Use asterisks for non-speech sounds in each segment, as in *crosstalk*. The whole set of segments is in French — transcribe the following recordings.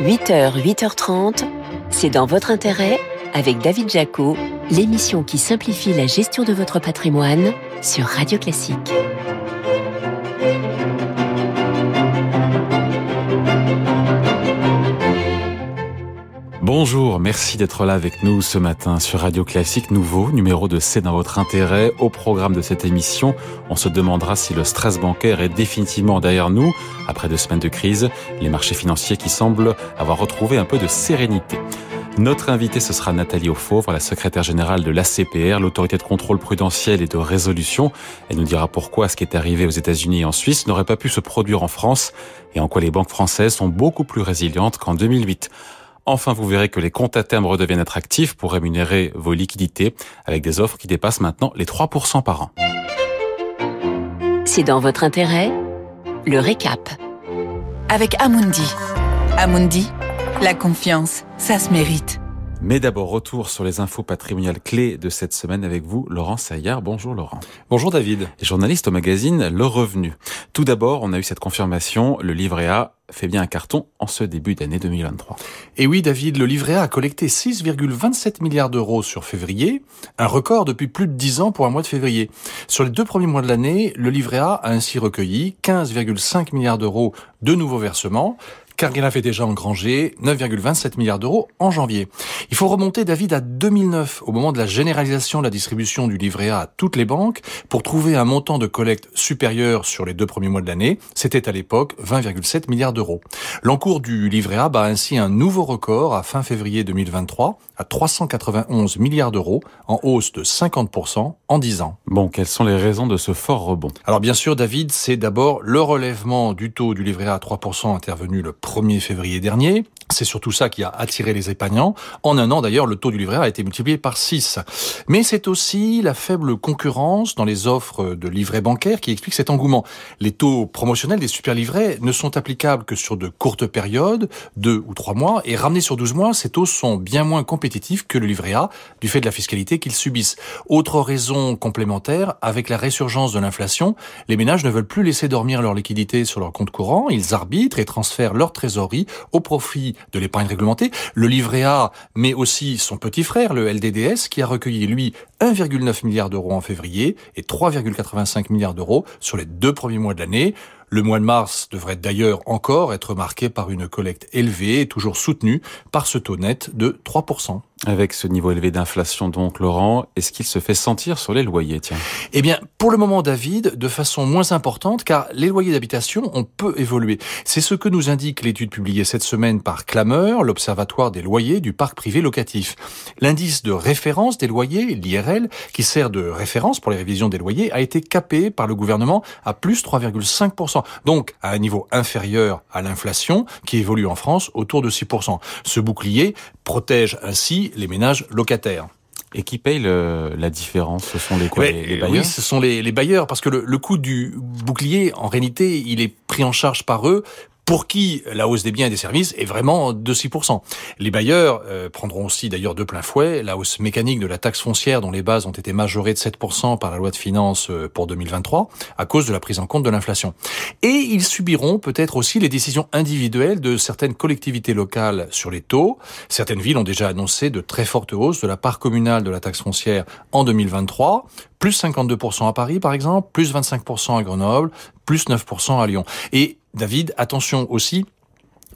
8h, 8h30, c'est dans votre intérêt avec David Jaco, l'émission qui simplifie la gestion de votre patrimoine sur Radio Classique. Bonjour, merci d'être là avec nous ce matin sur Radio Classique, nouveau numéro de C'est dans votre intérêt. Au programme de cette émission, on se demandera si le stress bancaire est définitivement derrière nous, après deux semaines de crise, les marchés financiers qui semblent avoir retrouvé un peu de sérénité. Notre invité, ce sera Nathalie Auffauvre, la secrétaire générale de l'ACPR, l'autorité de contrôle prudentiel et de résolution. Elle nous dira pourquoi ce qui est arrivé aux États-Unis et en Suisse n'aurait pas pu se produire en France et en quoi les banques françaises sont beaucoup plus résilientes qu'en 2008. Enfin, vous verrez que les comptes à terme redeviennent attractifs pour rémunérer vos liquidités avec des offres qui dépassent maintenant les 3% par an. C'est dans votre intérêt Le récap. Avec Amundi. Amundi, la confiance, ça se mérite. Mais d'abord, retour sur les infos patrimoniales clés de cette semaine avec vous, Laurent Saillard. Bonjour Laurent. Bonjour David. journaliste au magazine Le Revenu. Tout d'abord, on a eu cette confirmation, le livret A fait bien un carton en ce début d'année 2023. Et oui, David, le livret A a collecté 6,27 milliards d'euros sur février, un record depuis plus de 10 ans pour un mois de février. Sur les deux premiers mois de l'année, le livret A a ainsi recueilli 15,5 milliards d'euros de nouveaux versements, car il avait déjà engrangé 9,27 milliards d'euros en janvier. Il faut remonter, David, à 2009, au moment de la généralisation de la distribution du livret A à toutes les banques, pour trouver un montant de collecte supérieur sur les deux premiers mois de l'année. C'était à l'époque 20,7 milliards d'euros. L'encours du livret A bat ainsi un nouveau record à fin février 2023, à 391 milliards d'euros, en hausse de 50% en 10 ans. Bon, quelles sont les raisons de ce fort rebond? Alors bien sûr, David, c'est d'abord le relèvement du taux du livret A à 3% intervenu le 1er février dernier. C'est surtout ça qui a attiré les épargnants. En un an, d'ailleurs, le taux du livret A a été multiplié par 6. Mais c'est aussi la faible concurrence dans les offres de livrets bancaires qui explique cet engouement. Les taux promotionnels des super livrets ne sont applicables que sur de courtes périodes, deux ou trois mois, et ramenés sur 12 mois, ces taux sont bien moins compétitifs que le livret A du fait de la fiscalité qu'ils subissent. Autre raison complémentaire, avec la résurgence de l'inflation, les ménages ne veulent plus laisser dormir leur liquidité sur leur compte courant, ils arbitrent et transfèrent leur trésorerie au profit de l'épargne réglementée, le livret A, mais aussi son petit frère, le LDDS, qui a recueilli, lui, 1,9 milliard d'euros en février et 3,85 milliards d'euros sur les deux premiers mois de l'année. Le mois de mars devrait d'ailleurs encore être marqué par une collecte élevée et toujours soutenue par ce taux net de 3%. Avec ce niveau élevé d'inflation, donc, Laurent, est-ce qu'il se fait sentir sur les loyers, tiens? Eh bien, pour le moment, David, de façon moins importante, car les loyers d'habitation ont peu évolué. C'est ce que nous indique l'étude publiée cette semaine par Clameur, l'Observatoire des loyers du parc privé locatif. L'indice de référence des loyers, l'IRL, qui sert de référence pour les révisions des loyers, a été capé par le gouvernement à plus 3,5%, donc à un niveau inférieur à l'inflation, qui évolue en France autour de 6%. Ce bouclier protège ainsi les ménages locataires. Et qui paye la différence? Ce sont les, quoi, les, bailleurs Oui, ce sont les, les bailleurs, parce que le, le coût du bouclier, en réalité, il est pris en charge par eux pour qui la hausse des biens et des services est vraiment de 6%. Les bailleurs euh, prendront aussi d'ailleurs de plein fouet la hausse mécanique de la taxe foncière dont les bases ont été majorées de 7% par la loi de finances euh, pour 2023 à cause de la prise en compte de l'inflation. Et ils subiront peut-être aussi les décisions individuelles de certaines collectivités locales sur les taux. Certaines villes ont déjà annoncé de très fortes hausses de la part communale de la taxe foncière en 2023, plus 52% à Paris par exemple, plus 25% à Grenoble, plus 9% à Lyon. Et David, attention aussi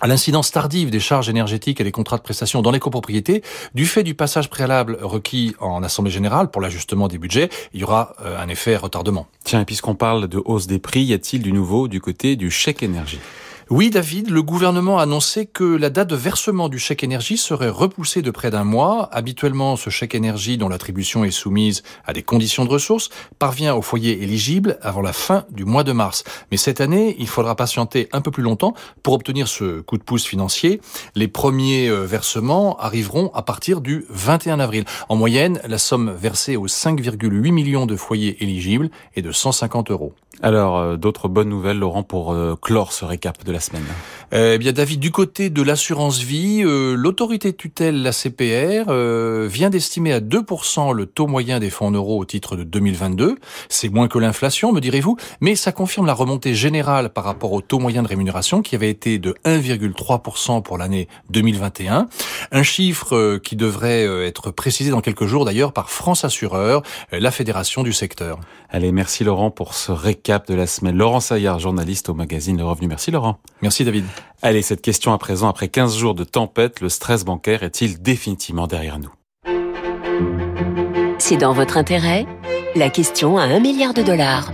à l'incidence tardive des charges énergétiques et des contrats de prestation dans les copropriétés, du fait du passage préalable requis en Assemblée générale pour l'ajustement des budgets, il y aura euh, un effet retardement. Tiens, puisqu'on parle de hausse des prix, y a-t-il du nouveau du côté du chèque énergie? Oui, David, le gouvernement a annoncé que la date de versement du chèque énergie serait repoussée de près d'un mois. Habituellement, ce chèque énergie, dont l'attribution est soumise à des conditions de ressources, parvient aux foyers éligibles avant la fin du mois de mars. Mais cette année, il faudra patienter un peu plus longtemps pour obtenir ce coup de pouce financier. Les premiers euh, versements arriveront à partir du 21 avril. En moyenne, la somme versée aux 5,8 millions de foyers éligibles est de 150 euros. Alors, euh, d'autres bonnes nouvelles, Laurent, pour euh, clore ce récap de la semaine eh bien, David, du côté de l'assurance vie, euh, l'autorité tutelle, la CPR, vient d'estimer à 2% le taux moyen des fonds en euros au titre de 2022. C'est moins que l'inflation, me direz-vous, mais ça confirme la remontée générale par rapport au taux moyen de rémunération qui avait été de 1,3% pour l'année 2021. Un chiffre qui devrait être précisé dans quelques jours d'ailleurs par France Assureur, la fédération du secteur. Allez, merci Laurent pour ce récap de la semaine. Laurent Saillard, journaliste au magazine Le Revenu. Merci Laurent. Merci David. Allez, cette question à présent, après 15 jours de tempête, le stress bancaire est-il définitivement derrière nous? C'est dans votre intérêt? La question à un milliard de dollars.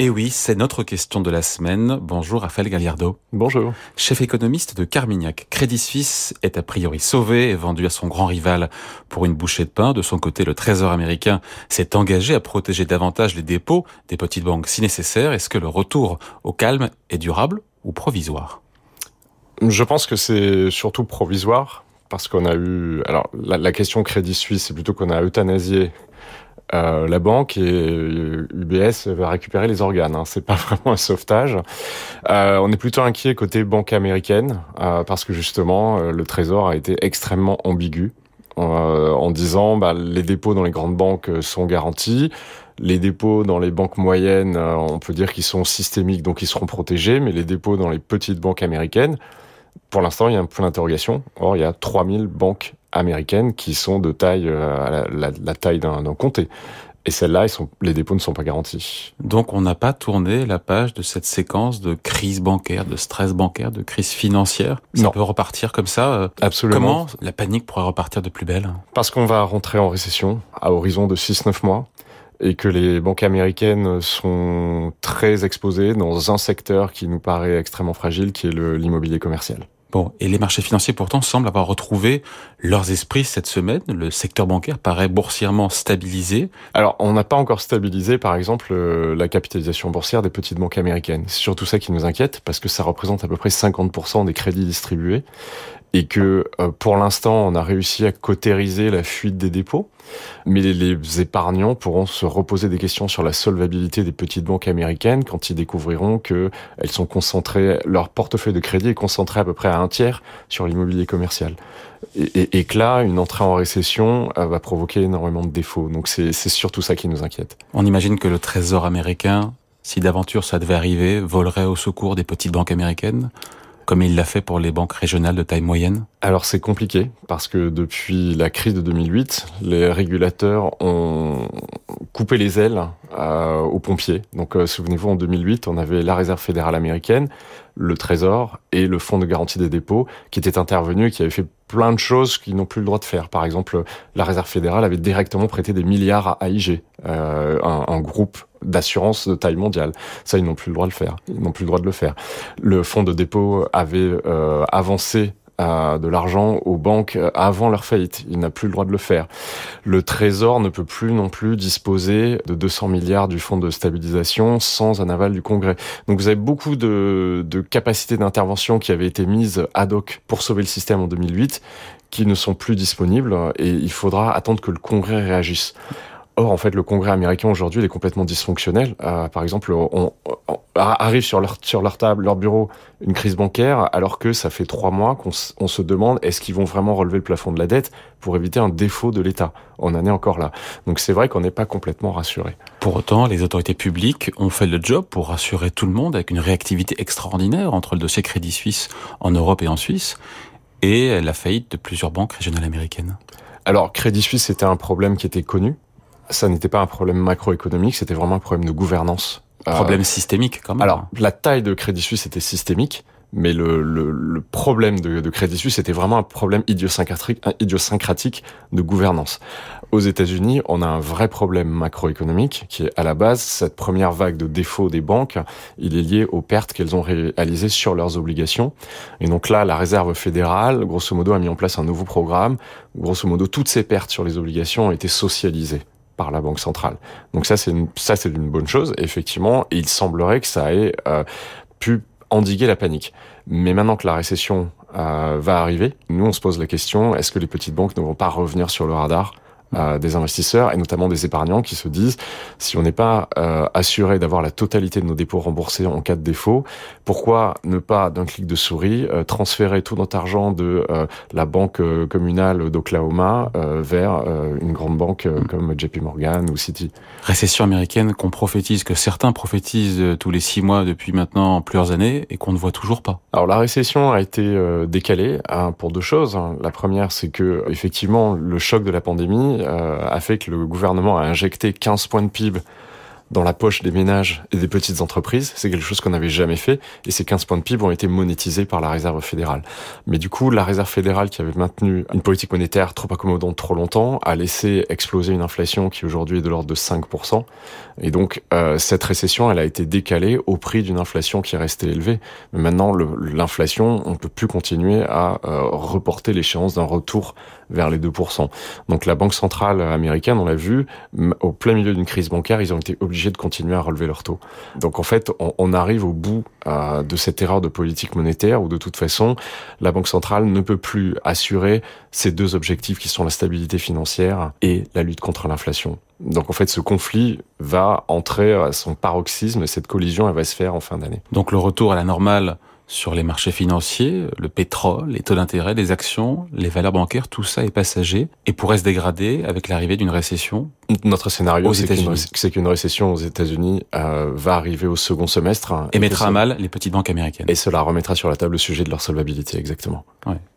Et eh oui, c'est notre question de la semaine. Bonjour Raphaël Galliardo. Bonjour. Chef économiste de Carmignac. Crédit Suisse est a priori sauvé et vendu à son grand rival pour une bouchée de pain. De son côté, le Trésor américain s'est engagé à protéger davantage les dépôts des petites banques si nécessaire. Est-ce que le retour au calme est durable ou provisoire? Je pense que c'est surtout provisoire parce qu'on a eu... Alors, la, question Crédit Suisse, c'est plutôt qu'on a euthanasié euh, la banque et UBS va récupérer les organes. Hein. C'est pas *laughs* vraiment un sauvetage. Euh, on est plutôt inquiet côté banque américaine euh, parce que justement le Trésor a été extrêmement ambigu en disant bah, les dépôts dans les grandes banques sont garantis. Les dépôts dans les banques moyennes, on peut dire qu'ils sont systémiques, donc ils seront protégés, mais les dépôts dans les petites banques américaines, pour l'instant, il y a un point d'interrogation. Or, il y a 3000 banques américaines qui sont de taille, euh, la, la, taille d'un comté. Et celles-là, les dépôts ne sont pas garantis. Donc on n'a pas tourné la page de cette séquence de crise bancaire, de stress bancaire, de crise financière. Ça non. peut repartir comme ça. Euh, Absolument. Comment la panique pourrait repartir de plus belle? Parce qu'on va rentrer en récession à horizon de 6-9 mois et que les banques américaines sont très exposées dans un secteur qui nous paraît extrêmement fragile, qui est l'immobilier commercial. Bon, et les marchés financiers pourtant semblent avoir retrouvé leurs esprits cette semaine. Le secteur bancaire paraît boursièrement stabilisé. Alors, on n'a pas encore stabilisé, par exemple, euh, la capitalisation boursière des petites banques américaines. C'est surtout ça qui nous inquiète, parce que ça représente à peu près 50% des crédits distribués et que euh, pour l'instant, on a réussi à cautériser la fuite des dépôts, mais les, épargnants pourront se reposer des questions sur la solvabilité des petites banques américaines quand ils découvriront que elles sont concentrées, leur portefeuille de crédit est concentré à peu près à un tiers sur l'immobilier commercial. Et, que là, une entrée en récession euh, va provoquer énormément de défauts. Donc c'est surtout ça qui nous inquiète. On imagine que le Trésor américain, si d'aventure ça devait arriver, volerait au secours des petites banques américaines? Comme il l'a fait pour les banques régionales de taille moyenne? Alors c'est compliqué parce que depuis la crise de 2008, les régulateurs ont coupé les ailes euh, aux pompiers. Donc euh, souvenez-vous, en 2008, on avait la Réserve fédérale américaine, le Trésor et le Fonds de garantie des dépôts qui étaient intervenus et qui avaient fait plein de choses qu'ils n'ont plus le droit de faire. Par exemple, la Réserve fédérale avait directement prêté des milliards à AIG, euh, un, un, groupe d'assurance de taille mondiale. Ça, ils n'ont plus le droit de le faire. Ils n'ont plus le droit de le faire. Le fonds de dépôt avait euh, avancé euh, de l'argent aux banques avant leur faillite. Il n'a plus le droit de le faire. Le Trésor ne peut plus non plus disposer de 200 milliards du fonds de stabilisation sans un aval du Congrès. Donc vous avez beaucoup de capacités d'intervention qui avaient été mises ad hoc pour sauver le système en 2008 qui ne sont plus disponibles et il faudra attendre que le Congrès réagisse. Or, en fait, le Congrès américain aujourd'hui, il est complètement dysfonctionnel. Euh, par exemple, on, arrive sur leur sur leur table, leur bureau, une crise bancaire, alors que ça fait trois mois qu'on se demande est-ce qu'ils vont vraiment relever le plafond de la dette pour éviter un défaut de l'État. On en est encore là? Donc c'est vrai qu'on n'est pas complètement rassuré. Pour autant, les autorités publiques ont fait le job pour rassurer tout le monde avec une réactivité extraordinaire entre le dossier Crédit Suisse en Europe et en Suisse et la faillite de plusieurs banques régionales américaines. Alors, Crédit Suisse, c'était un problème qui était connu ça n'était pas un problème macroéconomique, c'était vraiment un problème de gouvernance. Problème euh, systémique, quand même. Alors, la taille de Crédit Suisse était systémique, mais le, le, le problème de, de, Crédit Suisse était vraiment un problème idiosyncratique, idiosyncratique de gouvernance. Aux États-Unis, on a un vrai problème macroéconomique qui est à la base cette première vague de défauts des banques. Il est lié aux pertes qu'elles ont réalisées sur leurs obligations. Et donc là, la Réserve fédérale, grosso modo, a mis en place un nouveau programme. Grosso modo, toutes ces pertes sur les obligations ont été socialisées par la Banque centrale. Donc ça, c'est une, bonne chose, effectivement. Et il semblerait que ça ait euh, pu endiguer la panique. Mais maintenant que la récession euh, va arriver, nous, on se pose la question, est-ce que les petites banques ne vont pas revenir sur le radar euh, des investisseurs et notamment des épargnants qui se disent si on n'est pas euh, assuré d'avoir la totalité de nos dépôts remboursés en cas de défaut, pourquoi ne pas d'un clic de souris euh, transférer tout notre argent de la banque communale d'Oklahoma vers une grande banque mm. comme JP Morgan ou Citi? Récession américaine qu'on prophétise, que certains prophétisent tous les six mois depuis maintenant plusieurs années et qu'on ne voit toujours pas. Alors la récession a été décalée hein, pour deux choses. La première, c'est que effectivement le choc de la pandémie euh, a fait que le gouvernement a injecté 15 points de PIB dans la poche des ménages et des petites entreprises. C'est quelque chose qu'on n'avait jamais fait. Et ces 15 points de PIB ont été monétisés par la Réserve fédérale. Mais du coup, la Réserve fédérale, qui avait maintenu une politique monétaire trop accommodante trop longtemps, a laissé exploser une inflation qui aujourd'hui est de l'ordre de 5%. Et donc, euh, cette récession, elle a été décalée au prix d'une inflation qui est restée élevée. Mais maintenant, l'inflation, on ne peut plus continuer à euh, reporter l'échéance d'un retour vers les 2%. Donc la Banque centrale américaine, on l'a vu, au plein milieu d'une crise bancaire, ils ont été obligés de continuer à relever leur taux. Donc en fait, on, arrive au bout euh, de cette erreur de politique monétaire où de toute façon, la Banque centrale ne peut plus assurer ces deux objectifs qui sont la stabilité financière et la lutte contre l'inflation. Donc en fait, ce conflit va entrer à son paroxysme et cette collision, elle va se faire en fin d'année. Donc le retour à la normale sur les marchés financiers, le pétrole, les taux d'intérêt, les actions, les valeurs bancaires, tout ça est passager et pourrait se dégrader avec l'arrivée d'une récession. Notre scénario, c'est qu'une récession aux États-Unis euh, va arriver au second semestre hein, et, mettra à mal les petites banques américaines. Et cela remettra sur la table le sujet de leur solvabilité, exactement.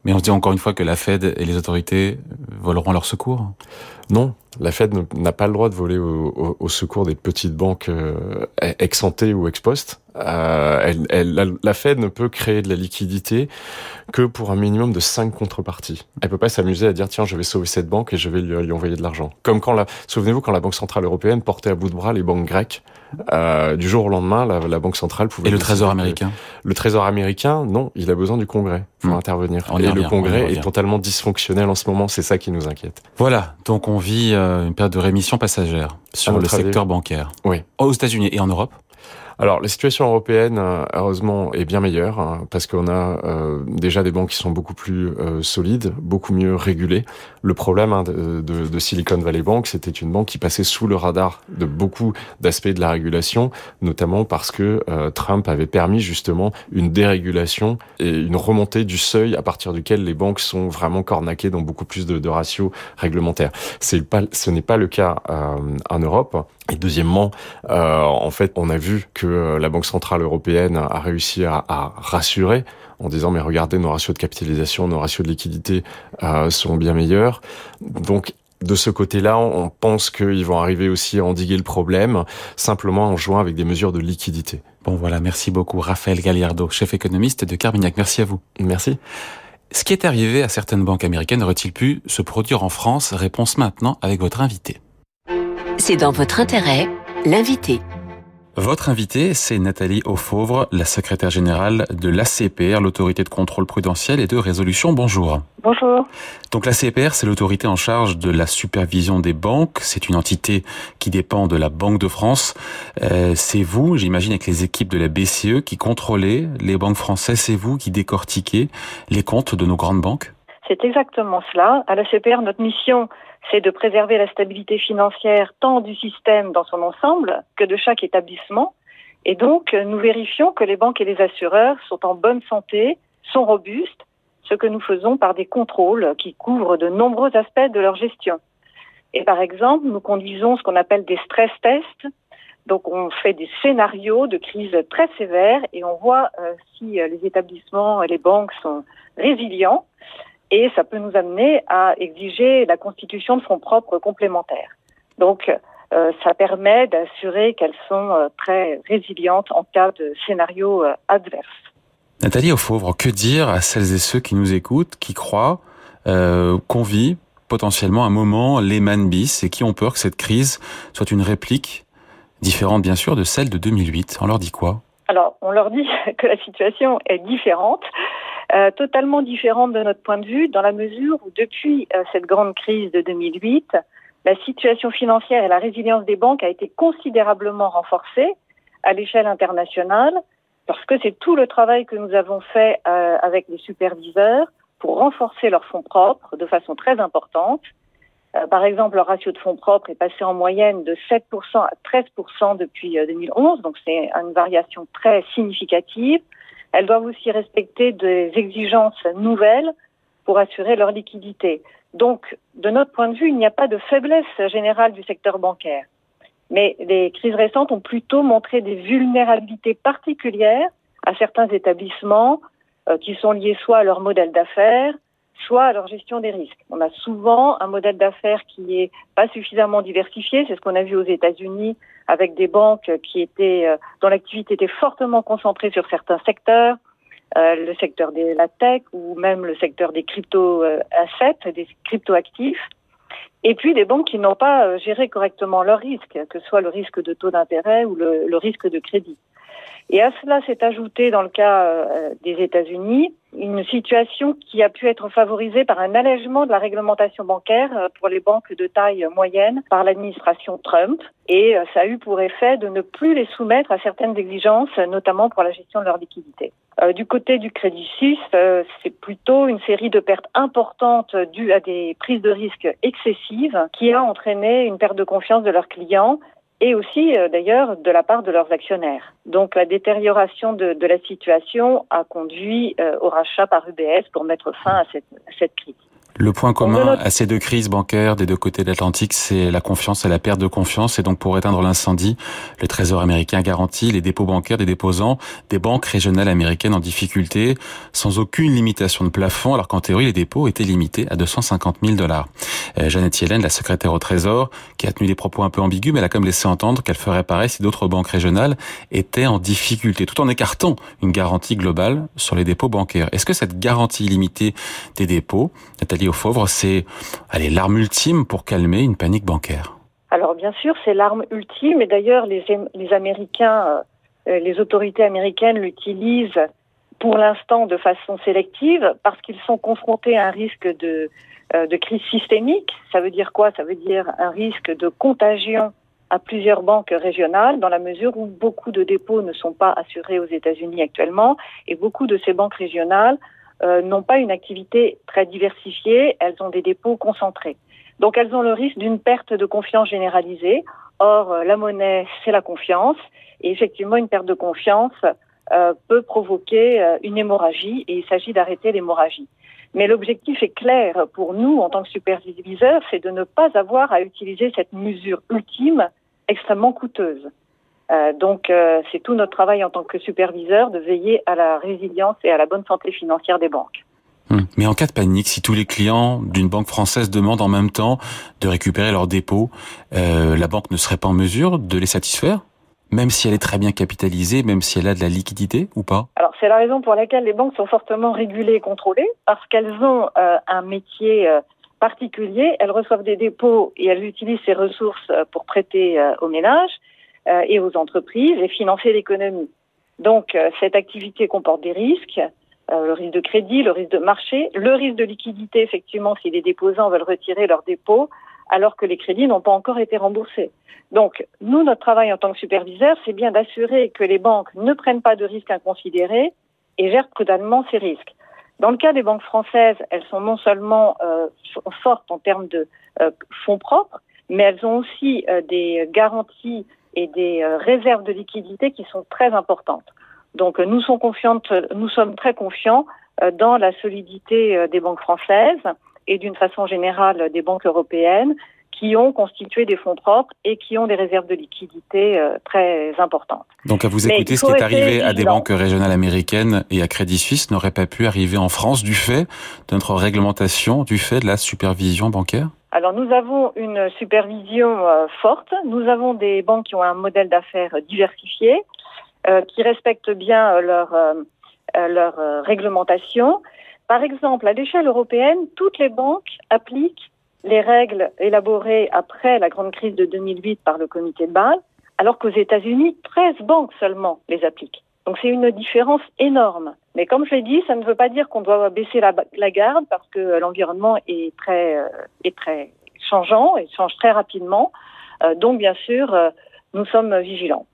Mais on se dit encore une fois que la Fed et les autorités voleront leur secours. Non, la Fed n'a pas le droit de voler au, secours des petites banques euh, ex ou ex post. Euh, la, Fed ne peut créer de la liquidité que pour un minimum de cinq contreparties. Elle peut pas s'amuser à dire tiens je vais sauver cette banque et je vais lui, envoyer de l'argent. Comme quand la, souvenez-vous quand la Banque centrale européenne portait à bout de bras les banques grecques. Euh, du jour au lendemain, la, la Banque centrale pouvait. Et le Trésor américain. Le Trésor américain, non, il a besoin du Congrès pour hmm. intervenir. et le Congrès est totalement dysfonctionnel en ce moment. C'est ça qui nous inquiète. Voilà, donc on vit euh, une période de rémission passagère sur le secteur bancaire. Oui. Aux États-Unis et en Europe. Alors la situation européenne, euh, heureusement, est bien meilleure hein, parce qu'on a euh, déjà des banques qui sont beaucoup plus euh, solides, beaucoup mieux régulées. Le problème hein, de, de, Silicon Valley Bank, c'était une banque qui passait sous le radar de beaucoup d'aspects de la régulation, notamment parce que Trump avait permis justement une dérégulation et une remontée du seuil à partir duquel les banques sont vraiment cornaquées dans beaucoup plus de, de ratios réglementaires. Pas, ce n'est pas le cas en Europe. Et deuxièmement, en fait, on a vu que euh, la Banque centrale européenne a réussi à, rassurer en disant mais regardez nos ratios de capitalisation, nos ratios de liquidité euh, sont bien meilleurs. Donc de ce côté-là, on pense qu'ils vont arriver aussi à endiguer le problème, simplement en jouant avec des mesures de liquidité. Bon voilà, merci beaucoup Raphaël Galliardo, chef économiste de Carmignac. Merci à vous. Merci. Ce qui est arrivé à certaines banques américaines aurait-il pu se produire en France? Réponse maintenant avec votre invité. C'est dans votre intérêt, l'invité. Votre invité, c'est Nathalie Auffauvre, la secrétaire générale de l'ACPR, l'autorité de contrôle prudentiel et de résolution. Bonjour. Bonjour. Donc l'ACPR, c'est l'autorité en charge de la supervision des banques. C'est une entité qui dépend de la Banque de France. Euh, c'est vous, j'imagine, avec les équipes de la BCE qui contrôlez les banques françaises. C'est vous qui décortiquez les comptes de nos grandes banques? C'est exactement cela. À l'ACPR, notre mission, c'est de préserver la stabilité financière tant du système dans son ensemble que de chaque établissement. Et donc, nous vérifions que les banques et les assureurs sont en bonne santé, sont robustes, ce que nous faisons par des contrôles qui couvrent de nombreux aspects de leur gestion. Et par exemple, nous conduisons ce qu'on appelle des stress tests. Donc, on fait des scénarios de crise très sévères et on voit euh, si euh, les établissements et les banques sont résilients et ça peut nous amener à exiger la constitution de fonds propres complémentaires. Donc, euh, ça permet d'assurer qu'elles sont euh, très résilientes en cas de scénario euh, adverse. Nathalie Auffauvre, que dire à celles et ceux qui nous écoutent, qui croient qu'on vit potentiellement un moment Lehman bis et qui ont peur que cette crise soit une réplique différente bien sûr de celle de 2008 On leur dit quoi? Alors, on leur dit *laughs* que la situation est différente. Euh, totalement différente de notre point de vue, dans la mesure où depuis euh, cette grande crise de 2008, la situation financière et la résilience des banques a été considérablement renforcée à l'échelle internationale, parce que c'est tout le travail que nous avons fait euh, avec les superviseurs pour renforcer leurs fonds propres de façon très importante. Par exemple, leur ratio de fonds propres est passé en moyenne de 7% à 13% depuis 2011, euh, donc c'est une variation très significative. Elles doivent aussi respecter des exigences nouvelles pour assurer leur liquidité. Donc, de notre point de vue, il n'y a pas de faiblesse générale du secteur bancaire. Mais les crises récentes ont plutôt montré des vulnérabilités particulières à certains établissements euh, qui sont liés soit à leur modèle d'affaires, soit à leur gestion des risques. On a souvent un modèle d'affaires qui est pas suffisamment diversifié. C'est ce qu'on a vu aux États-Unis avec des banques euh, dont l'activité était fortement concentrée sur certains secteurs, euh, le secteur de la tech ou même le secteur des crypto assets, des crypto actifs. Et puis des banques qui n'ont pas géré correctement leurs risques, que ce soit le risque de taux d'intérêt ou le risque de crédit. Et à cela s'est ajouté, dans le cas euh, des États-Unis, une situation qui a pu être favorisée par un allègement de la réglementation bancaire euh, pour les banques de taille moyenne par l'administration Trump. Et euh, ça a eu pour effet de ne plus les soumettre à certaines exigences, notamment pour la gestion de leur liquidité. du côté du Crédit Suisse, c'est plutôt une série de pertes importantes dues à des prises de risques excessives qui a entraîné une perte de confiance de leurs clients et aussi euh, d'ailleurs de la part de leurs actionnaires. Donc la détérioration de, la situation a conduit euh, au rachat par UBS pour mettre fin à cette crise. Le point commun à ces deux crises bancaires des deux côtés de l'Atlantique, c'est la confiance et la perte de confiance. Et donc, pour éteindre l'incendie, le Trésor américain garantit les dépôts bancaires des déposants des banques régionales américaines en difficulté, sans aucune limitation de plafond, alors qu'en théorie, les dépôts étaient limités à 250 000 dollars. Euh, Jeannette Yellen, la secrétaire au Trésor, qui a tenu des propos un peu ambigus, mais elle a comme laissé entendre qu'elle ferait pareil si d'autres banques régionales étaient en difficulté, tout en écartant une garantie globale sur les dépôts bancaires. Est-ce que cette garantie illimitée des dépôts, Nathalie Aufovre, c'est l'arme ultime pour calmer une panique bancaire Alors bien sûr, c'est l'arme ultime, et d'ailleurs les, les Américains, euh, les autorités américaines l'utilisent pour l'instant de façon sélective parce qu'ils sont confrontés à un risque de euh, de crise systémique. Ça veut dire quoi? Ça veut dire un risque de contagion à plusieurs banques régionales, dans la mesure où beaucoup de dépôts ne sont pas assurés aux États-Unis actuellement, et beaucoup de ces banques régionales euh, n'ont pas une activité très diversifiée, elles ont des dépôts concentrés. Donc elles ont le risque d'une perte de confiance généralisée. Or, euh, la monnaie, c'est la confiance, et effectivement, une perte de confiance peut provoquer une hémorragie, et il s'agit d'arrêter l'hémorragie. Mais l'objectif est clair pour nous en tant que superviseurs, c'est de ne pas avoir à utiliser cette mesure ultime extrêmement coûteuse. Euh, donc euh, c'est tout notre travail en tant que superviseur de veiller à la résilience et à la bonne santé financière des banques. Hum. Mais en cas de panique, si tous les clients d'une banque française demandent en même temps de récupérer leurs dépôts, euh, la banque ne serait pas en mesure de les satisfaire même si elle est très bien capitalisée, même si elle a de la liquidité ou pas? Alors c'est la raison pour laquelle les banques sont fortement régulées et contrôlées, parce qu'elles ont un métier particulier, elles reçoivent des dépôts et elles utilisent ces ressources pour prêter aux ménages et aux entreprises et financer l'économie. Donc cette activité comporte des risques, le risque de crédit, le risque de marché, le risque de liquidité, effectivement, si les déposants veulent retirer leurs dépôts, alors que les crédits n'ont pas encore été remboursés. Donc, nous, notre travail en tant que superviseur, c'est bien d'assurer que les banques ne prennent pas de risques inconsidérés et gèrent prudemment ces risques. Dans le cas des banques françaises, elles sont non seulement euh, fortes en termes de euh, fonds propres, mais elles ont aussi euh, des garanties et des réserves de liquidité qui sont très importantes. Donc, nous sommes confiantes, nous sommes très confiants dans la solidité des banques françaises et d'une façon générale des banques européennes qui ont constitué des fonds propres et qui ont des réserves de liquidité euh, très importantes. Donc à vous écouter, ce qui est arrivé à des banques régionales américaines et à Crédit Suisse n'aurait pas pu arriver en France du fait de notre réglementation, du fait de la supervision bancaire? Alors nous avons une supervision euh, forte, nous avons des banques qui ont un modèle d'affaires diversifié, euh, qui respectent bien leur, leur réglementation. Par exemple, à l'échelle européenne, toutes les banques appliquent les règles élaborées après la grande crise de 2008 par le comité de Bâle, alors qu'aux États-Unis, 13 banques seulement les appliquent. Donc c'est une différence énorme. Mais comme je l'ai dit, ça ne veut pas dire qu'on doit baisser la, garde parce que l'environnement est très, euh, est très changeant et change très rapidement. Euh, donc bien sûr, euh, nous sommes vigilants.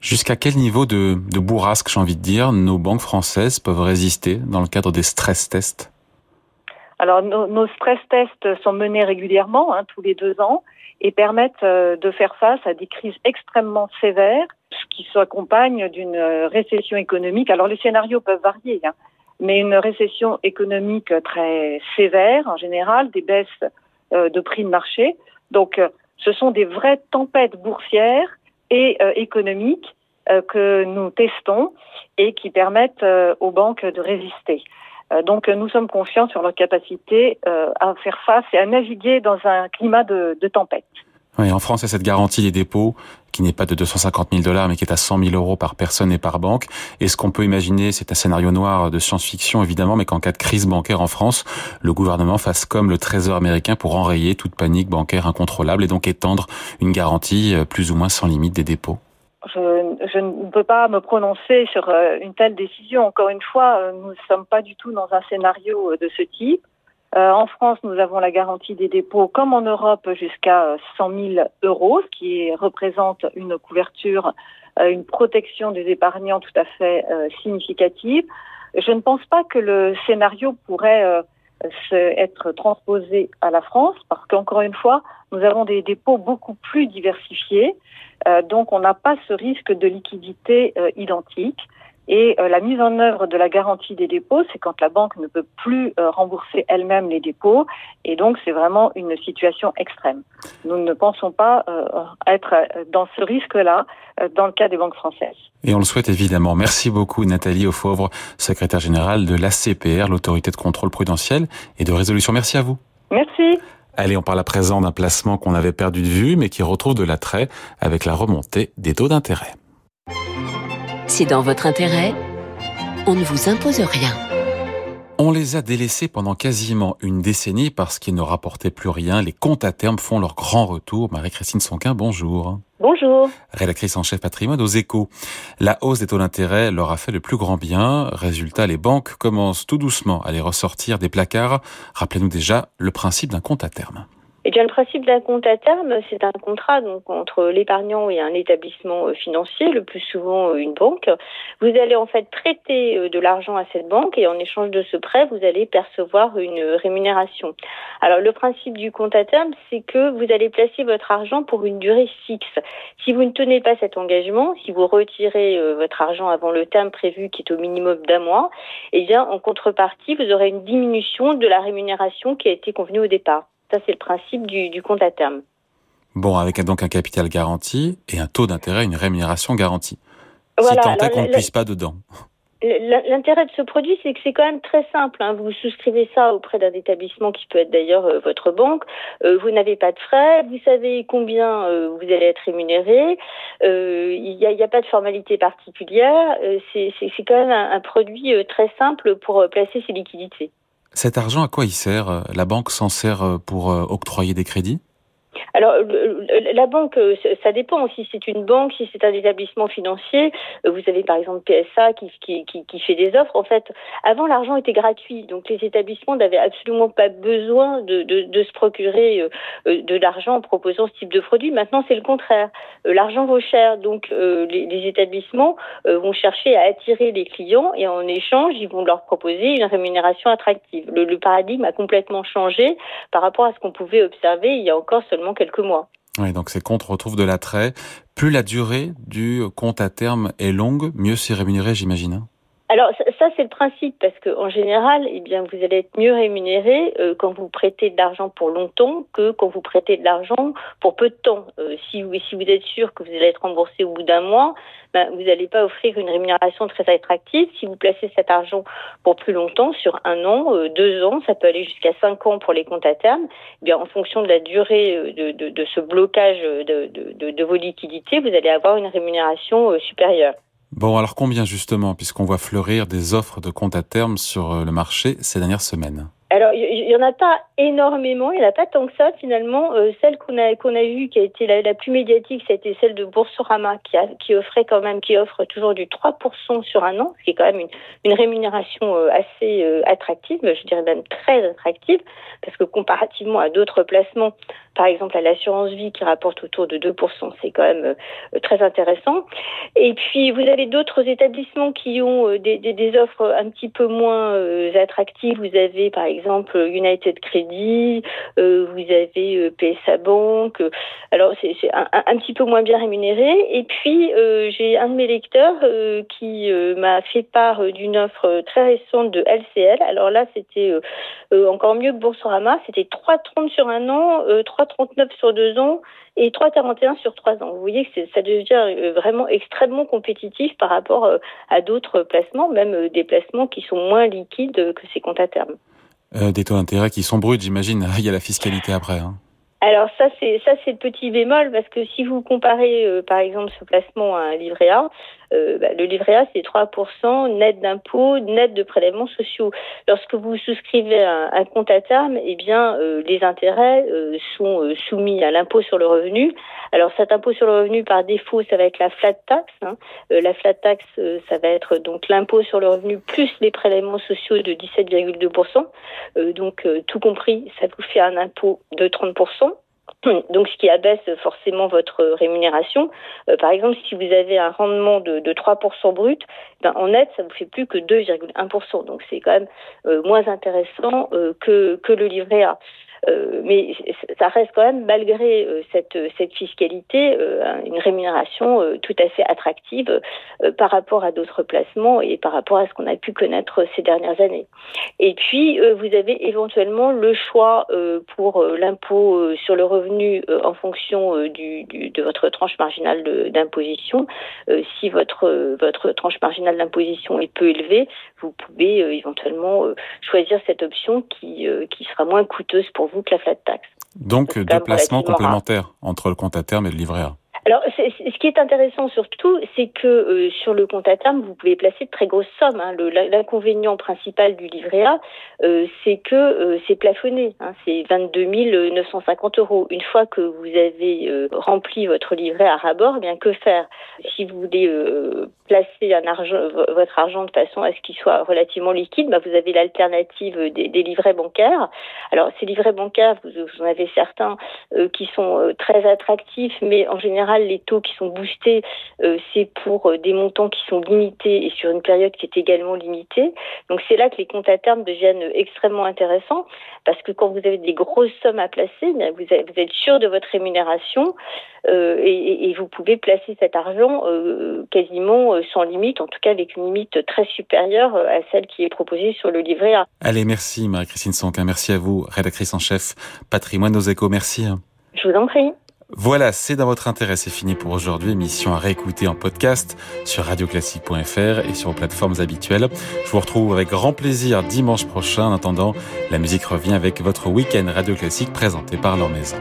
Jusqu'à quel niveau de, de bourrasque, j'ai envie de dire, nos banques françaises peuvent résister dans le cadre des stress tests? Alors nos, stress tests sont menés régulièrement, hein, tous les deux ans, et permettent euh, de faire face à des crises extrêmement sévères qui s'accompagnent d'une récession économique. Alors les scénarios peuvent varier, hein, mais une récession économique très sévère en général, des baisses euh, de prix de marché. Donc euh, ce sont des vraies tempêtes boursières et économiques que nous testons et qui permettent aux banques de résister. Euh, donc nous sommes confiants sur leur capacité euh, à faire face et à naviguer dans un climat de, tempête. Oui, en France, il y a cette garantie des dépôts qui n'est pas de 250 000 dollars, mais qui est à 100 000 euros par personne et par banque. Et ce qu'on peut imaginer, c'est un scénario noir de science-fiction, évidemment, mais qu'en cas de crise bancaire en France, le gouvernement fasse comme le Trésor américain pour enrayer toute panique bancaire incontrôlable et donc étendre une garantie euh, plus ou moins sans limite des dépôts? Je, ne peux pas me prononcer sur euh, une telle décision. Encore une fois, euh, nous ne sommes pas du tout dans un scénario euh, de ce type. en France, nous avons la garantie des dépôts, comme en Europe, jusqu'à 100 000 euros, ce qui représente une couverture, une protection des épargnants tout à fait significative. Je ne pense pas que le scénario pourrait être transposé à la France, parce qu'encore une fois, nous avons des dépôts beaucoup plus diversifiés, euh, donc on n'a pas ce risque de liquidité euh, identique. Et euh, la mise en œuvre de la garantie des dépôts, c'est quand la banque ne peut plus rembourser elle-même les dépôts. Et donc, c'est vraiment une situation extrême. Nous ne pensons pas être dans ce risque-là dans le cas des banques françaises. Et on le souhaite évidemment. Merci beaucoup Nathalie Aufovre, secrétaire générale de l'ACPR, l'autorité de contrôle prudentiel et de résolution. Merci à vous. Merci. Allez, on parle à présent d'un placement qu'on avait perdu de vue, mais qui retrouve de l'attrait avec la remontée des taux d'intérêt. C'est dans votre intérêt. On ne vous impose rien. On les a délaissés pendant quasiment une décennie parce qu'ils ne rapportaient plus rien. Les comptes à terme font leur grand retour. Marie-Christine Sonquin, bonjour. Bonjour. Rédactrice en chef patrimoine aux échos. La hausse des taux d'intérêt leur a fait le plus grand bien. Résultat, les banques commencent tout doucement à les ressortir des placards. Rappelez-nous déjà le principe d'un compte à terme. Eh bien, le principe d'un compte à terme, c'est un contrat donc entre l'épargnant et un établissement euh, financier, le plus souvent euh, une banque. Vous allez en fait prêter euh, de l'argent à cette banque et en échange de ce prêt, vous allez percevoir une rémunération. Alors, le principe du compte à terme, c'est que vous allez placer votre argent pour une durée fixe. Si vous ne tenez pas cet engagement, si vous retirez votre argent avant le terme prévu qui est au minimum d'un mois, eh bien, en contrepartie, vous aurez une diminution de la rémunération qui a été convenue au départ. Ça, c'est le principe du, compte à terme. Bon, avec donc un capital garanti et un taux d'intérêt, une rémunération garantie. si tant est qu'on ne puisse pas dedans. L'intérêt de ce produit, c'est que c'est quand même très simple. Hein. Vous souscrivez ça auprès d'un établissement qui peut être d'ailleurs euh, votre banque. Euh, vous n'avez pas de frais. Vous savez combien euh, vous allez être rémunéré. Il n'y a, a, pas de formalité particulière. c'est quand même un, un produit très simple pour placer ses liquidités. Cet argent, à quoi il sert? La banque s'en sert euh, pour euh, octroyer des crédits? Alors, la banque, euh, ça dépend. Si c'est une banque, si c'est un établissement financier, euh, vous avez par exemple PSA qui, qui, qui, fait des offres. En fait, avant, l'argent était gratuit. Donc, les établissements n'avaient absolument pas besoin de, de, se procurer euh, de l'argent en proposant ce type de produit. Maintenant, c'est le contraire. L'argent vaut cher. Donc, les, les établissements vont chercher à attirer les clients et en échange, ils vont leur proposer une rémunération attractive. Le, le paradigme a complètement changé par rapport à ce qu'on pouvait observer il y a encore seulement quelques mois. Oui, donc ces comptes retrouvent de l'attrait. Plus la durée du compte à terme est longue, mieux c'est rémunéré, j'imagine. Alors ça, c'est le principe parce que en général, eh bien vous allez être mieux rémunéré euh, quand vous prêtez de l'argent pour longtemps que quand vous prêtez de l'argent pour peu de temps. Euh, si si vous êtes sûr que vous allez être remboursé au bout d'un mois, ben, vous n'allez pas offrir une rémunération très attractive. Si vous placez cet argent pour plus longtemps, sur un an, euh, deux ans, ça peut aller jusqu'à cinq ans pour les comptes à terme. Eh bien en fonction de la durée de, de, de ce blocage de, de, de vos liquidités, vous allez avoir une rémunération supérieure. Bon, alors combien justement, puisqu'on voit fleurir des offres de compte à terme sur euh, le marché ces dernières semaines? Alors, il y en a pas énormément, il n'y en a pas tant que ça finalement. Euh, celle qu'on a qu'on a vue, qui a été la, plus médiatique, c'était celle de Boursorama, qui, a, offrait quand même, qui offre toujours du 3% sur un an, ce qui est quand même une, rémunération euh, assez euh, attractive, je dirais même très attractive, parce que comparativement à d'autres placements, par exemple à l'assurance vie qui rapporte autour de 2%, c'est quand même très intéressant. Et puis vous avez d'autres établissements qui ont des, des, offres un petit peu moins attractives. Vous avez par exemple exemple United Credit, vous avez PSA Bank. alors c'est un, petit peu moins bien rémunéré. Et puis j'ai un de mes lecteurs qui m'a fait part d'une offre très récente de LCL. Alors là, c'était encore mieux que Boursorama. C'était 3,30 sur un an, 3,39 sur deux ans et 3,41 sur 3 ans. Vous voyez que ça devient euh, vraiment extrêmement compétitif par rapport euh, à d'autres placements, même euh, des placements qui sont moins liquides que ces comptes à terme. Des taux d'intérêt qui sont bruts, j'imagine. *laughs* Il y a la fiscalité après. Hein. Alors ça c'est ça c'est le petit bémol parce que si vous comparez par exemple ce placement à un livret A, euh, bah, le livret A, c'est 3% net d'impôts, net de prélèvements sociaux. Lorsque vous souscrivez un, un compte à terme, eh bien, euh, les intérêts euh, sont soumis à l'impôt sur le revenu. Alors, cet impôt sur le revenu, par défaut, ça va être la flat tax. Hein. la flat tax, ça va être donc l'impôt sur le revenu plus les prélèvements sociaux de 17,2%. donc, tout compris, ça vous fait un impôt de 30%. *clears throat* Donc, ce qui abaisse forcément votre rémunération. Euh, par exemple, si vous avez un rendement de, de 3% brut, ben, en net, ça vous fait plus que 2,1%. Donc, c'est quand même euh, moins intéressant euh, que, que le livret A. Euh, mais ça reste quand même, malgré euh, cette, fiscalité, euh, une rémunération tout à fait attractive par rapport à d'autres placements et par rapport à ce qu'on a pu connaître ces dernières années. Et puis, vous avez éventuellement le choix pour l'impôt sur le revenu en fonction de votre tranche marginale d'imposition. si votre, votre tranche marginale d'imposition est peu élevée, vous pouvez éventuellement choisir cette option qui, qui sera moins coûteuse pour vous que la flat tax. Donc deux placements complémentaires entre le compte à terme et le livret A. Alors, ce qui est intéressant surtout, c'est que euh, sur le compte à terme, vous pouvez placer de très grosses sommes. Hein. L'inconvénient principal du livret A, euh, c'est que euh, c'est plafonné. Hein. C'est 22 950 euros. Une fois que vous avez rempli votre livret à rabord, eh bien que faire? Si vous voulez placer un argent, votre argent de façon à ce qu'il soit relativement liquide, bah, vous avez l'alternative des, des, livrets bancaires. Alors, ces livrets bancaires, vous, vous en avez certains qui sont très attractifs, mais en général les taux qui sont boostés, euh, c'est pour euh, des montants qui sont limités et sur une période qui est également limitée. Donc c'est là que les comptes à terme deviennent extrêmement intéressants parce que quand vous avez des grosses sommes à placer, eh vous, êtes sûr de votre rémunération euh, et, vous pouvez placer cet argent quasiment sans limite, en tout cas avec une limite très supérieure à celle qui est proposée sur le livret A. Allez, merci Marie-Christine Sonquin, merci à vous, rédactrice en chef Patrimoine aux échos, merci. Je vous en prie. Voilà, c'est dans votre intérêt, c'est fini pour aujourd'hui. Émission à réécouter en podcast sur radioclassique.fr et sur vos plateformes habituelles. Je vous retrouve avec grand plaisir dimanche prochain. En attendant, la musique revient avec votre week-end Radio Classique présenté par leur maison.